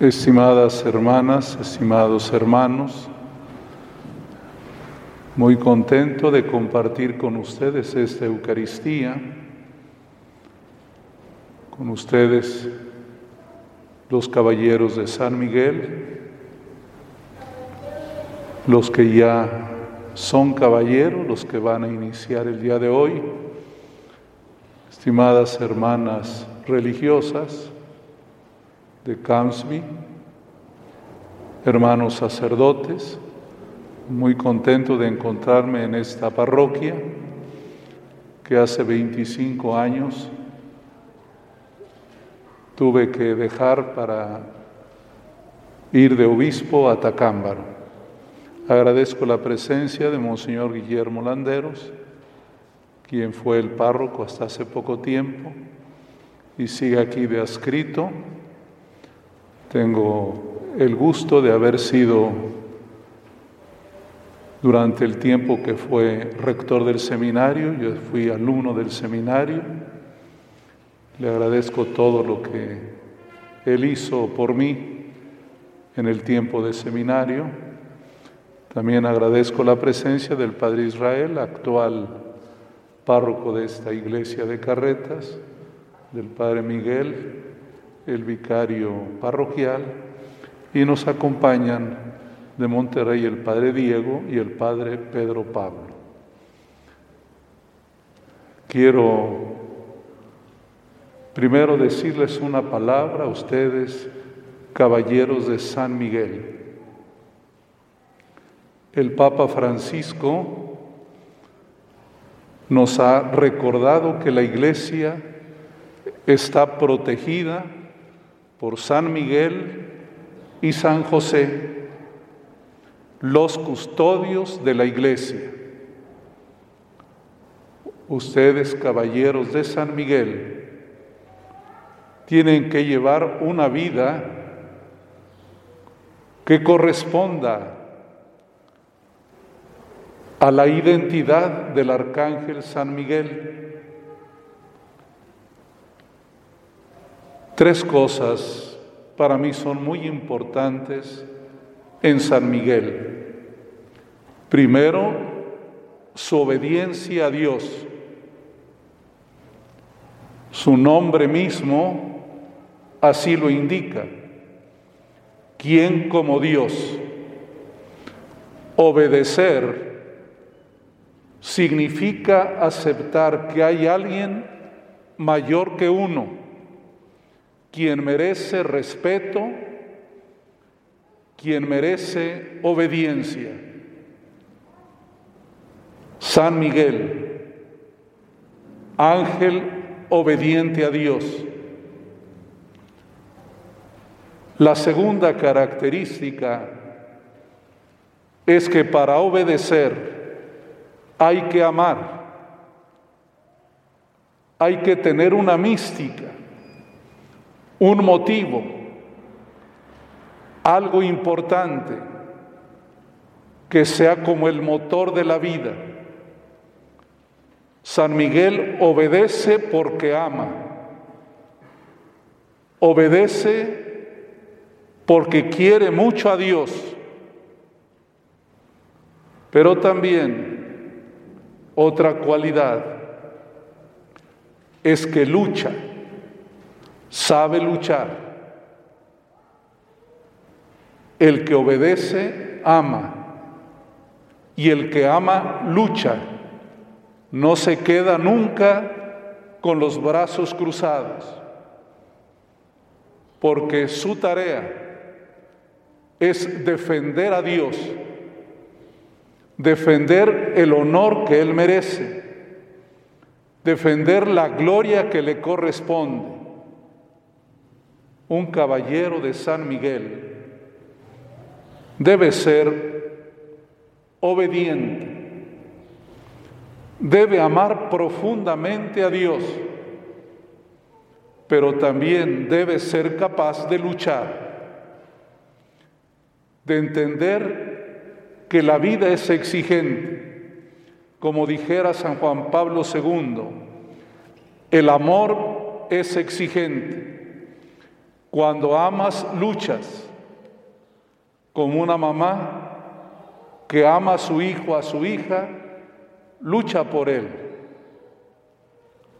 Estimadas hermanas, estimados hermanos, muy contento de compartir con ustedes esta Eucaristía, con ustedes los caballeros de San Miguel, los que ya son caballeros, los que van a iniciar el día de hoy, estimadas hermanas religiosas de Camsby, hermanos sacerdotes, muy contento de encontrarme en esta parroquia que hace 25 años tuve que dejar para ir de obispo a Tacámbaro. Agradezco la presencia de Monseñor Guillermo Landeros, quien fue el párroco hasta hace poco tiempo y sigue aquí de adscrito. Tengo el gusto de haber sido durante el tiempo que fue rector del seminario, yo fui alumno del seminario. Le agradezco todo lo que él hizo por mí en el tiempo de seminario. También agradezco la presencia del Padre Israel, actual párroco de esta iglesia de Carretas, del Padre Miguel, el vicario parroquial, y nos acompañan de Monterrey el Padre Diego y el Padre Pedro Pablo. Quiero primero decirles una palabra a ustedes, caballeros de San Miguel. El Papa Francisco nos ha recordado que la iglesia está protegida por San Miguel y San José, los custodios de la iglesia. Ustedes, caballeros de San Miguel, tienen que llevar una vida que corresponda a la identidad del arcángel San Miguel. Tres cosas para mí son muy importantes en San Miguel. Primero, su obediencia a Dios. Su nombre mismo así lo indica. ¿Quién como Dios? Obedecer significa aceptar que hay alguien mayor que uno, quien merece respeto, quien merece obediencia. San Miguel, ángel obediente a Dios. La segunda característica es que para obedecer hay que amar, hay que tener una mística, un motivo, algo importante que sea como el motor de la vida. San Miguel obedece porque ama, obedece porque quiere mucho a Dios, pero también otra cualidad es que lucha, sabe luchar. El que obedece, ama. Y el que ama, lucha. No se queda nunca con los brazos cruzados. Porque su tarea es defender a Dios defender el honor que Él merece, defender la gloria que le corresponde. Un caballero de San Miguel debe ser obediente, debe amar profundamente a Dios, pero también debe ser capaz de luchar, de entender que la vida es exigente. Como dijera San Juan Pablo II, el amor es exigente. Cuando amas, luchas, como una mamá que ama a su hijo, a su hija, lucha por él.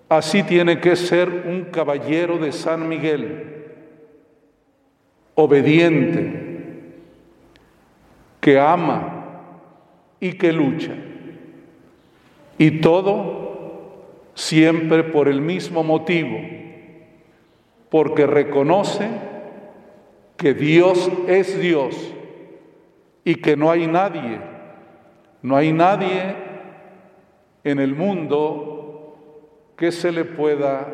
Así tiene que ser un caballero de San Miguel, obediente, que ama y que lucha. Y todo siempre por el mismo motivo, porque reconoce que Dios es Dios y que no hay nadie, no hay nadie en el mundo que se le pueda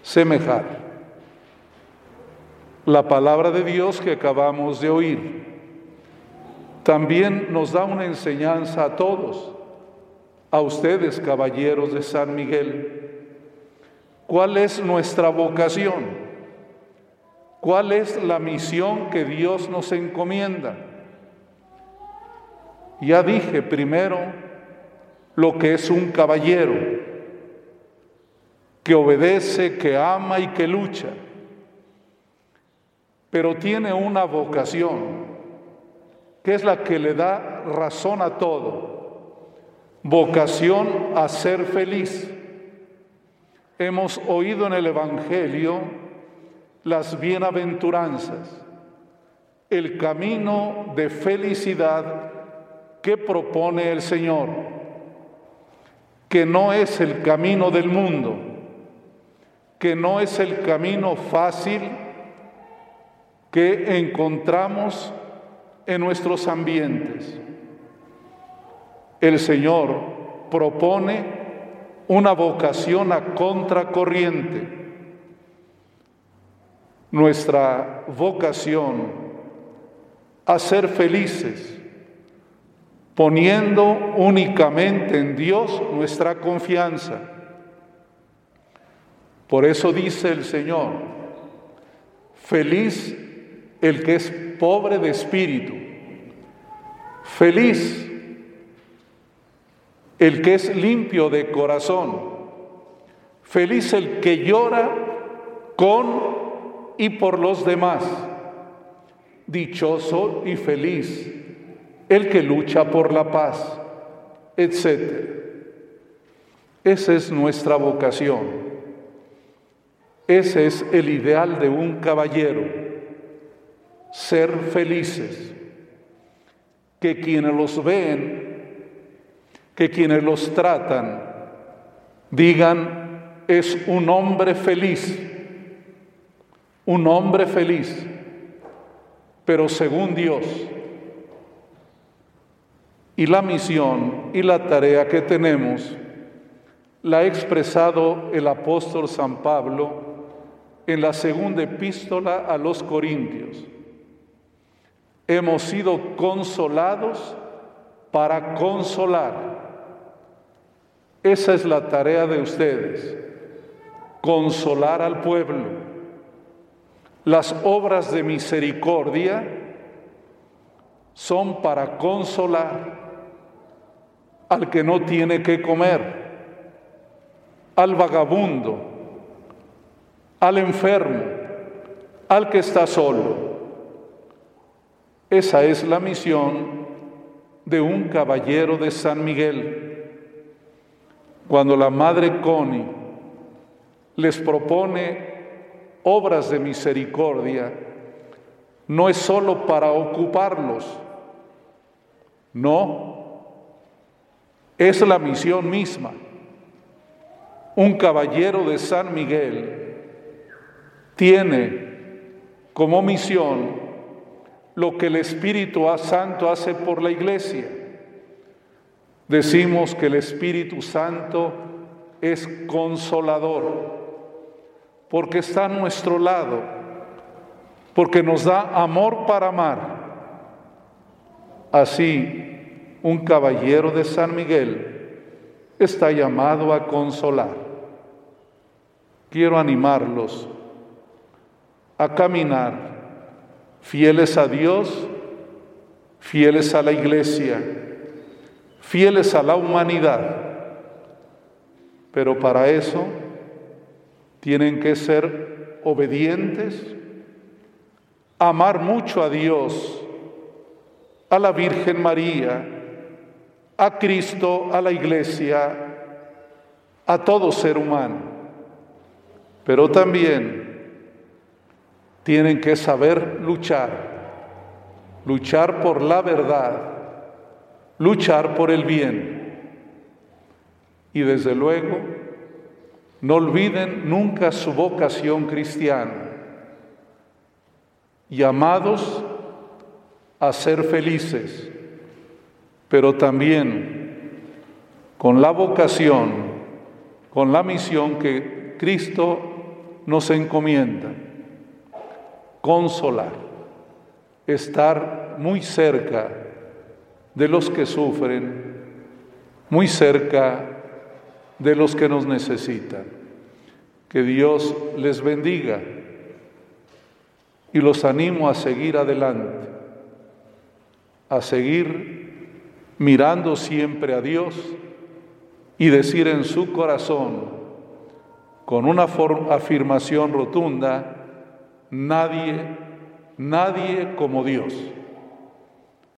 semejar. La palabra de Dios que acabamos de oír también nos da una enseñanza a todos, a ustedes caballeros de San Miguel. ¿Cuál es nuestra vocación? ¿Cuál es la misión que Dios nos encomienda? Ya dije primero lo que es un caballero, que obedece, que ama y que lucha, pero tiene una vocación, que es la que le da razón a todo, vocación a ser feliz. Hemos oído en el Evangelio las bienaventuranzas, el camino de felicidad que propone el Señor, que no es el camino del mundo, que no es el camino fácil que encontramos en nuestros ambientes. El Señor propone una vocación a contracorriente. Nuestra vocación a ser felices, poniendo únicamente en Dios nuestra confianza. Por eso dice el Señor, feliz el que es pobre de espíritu, feliz el que es limpio de corazón, feliz el que llora con y por los demás, dichoso y feliz el que lucha por la paz, etc. Esa es nuestra vocación. Ese es el ideal de un caballero, ser felices, que quienes los ven, que quienes los tratan, digan, es un hombre feliz, un hombre feliz, pero según Dios, y la misión y la tarea que tenemos la ha expresado el apóstol San Pablo en la segunda epístola a los Corintios. Hemos sido consolados para consolar. Esa es la tarea de ustedes, consolar al pueblo. Las obras de misericordia son para consolar al que no tiene que comer, al vagabundo, al enfermo, al que está solo. Esa es la misión de un caballero de San Miguel. Cuando la Madre Coni les propone obras de misericordia, no es solo para ocuparlos, no, es la misión misma. Un caballero de San Miguel tiene como misión lo que el Espíritu Santo hace por la iglesia. Decimos que el Espíritu Santo es consolador, porque está a nuestro lado, porque nos da amor para amar. Así un caballero de San Miguel está llamado a consolar. Quiero animarlos a caminar fieles a Dios, fieles a la iglesia, fieles a la humanidad. Pero para eso tienen que ser obedientes, amar mucho a Dios, a la Virgen María, a Cristo, a la Iglesia, a todo ser humano. Pero también tienen que saber luchar, luchar por la verdad, luchar por el bien. Y desde luego, no olviden nunca su vocación cristiana llamados a ser felices, pero también con la vocación, con la misión que Cristo nos encomienda, consolar, estar muy cerca de los que sufren, muy cerca de los que nos necesitan. Que Dios les bendiga y los animo a seguir adelante, a seguir mirando siempre a Dios y decir en su corazón, con una afirmación rotunda, nadie, nadie como Dios.